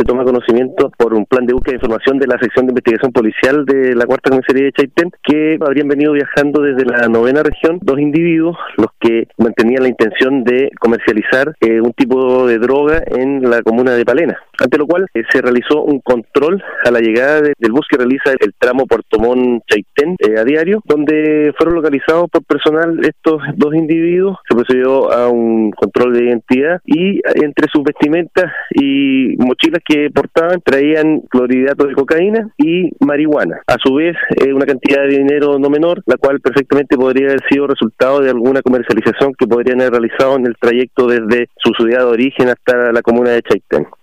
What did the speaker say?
se toma conocimiento por un plan de búsqueda de información de la sección de investigación policial de la cuarta comisaría de Chaitén que habrían venido viajando desde la novena región dos individuos los que mantenían la intención de comercializar eh, un tipo de droga en la comuna de Palena. Ante lo cual eh, se realizó un control a la llegada del bus que realiza el tramo Puerto Montt Chaitén eh, a diario, donde fueron localizados por personal estos dos individuos. Se procedió a un control de identidad y entre sus vestimentas y mochilas que portaban traían clorhidrato de cocaína y marihuana. A su vez, una cantidad de dinero no menor, la cual perfectamente podría haber sido resultado de alguna comercialización que podrían haber realizado en el trayecto desde su ciudad de origen hasta la comuna de Chaitén.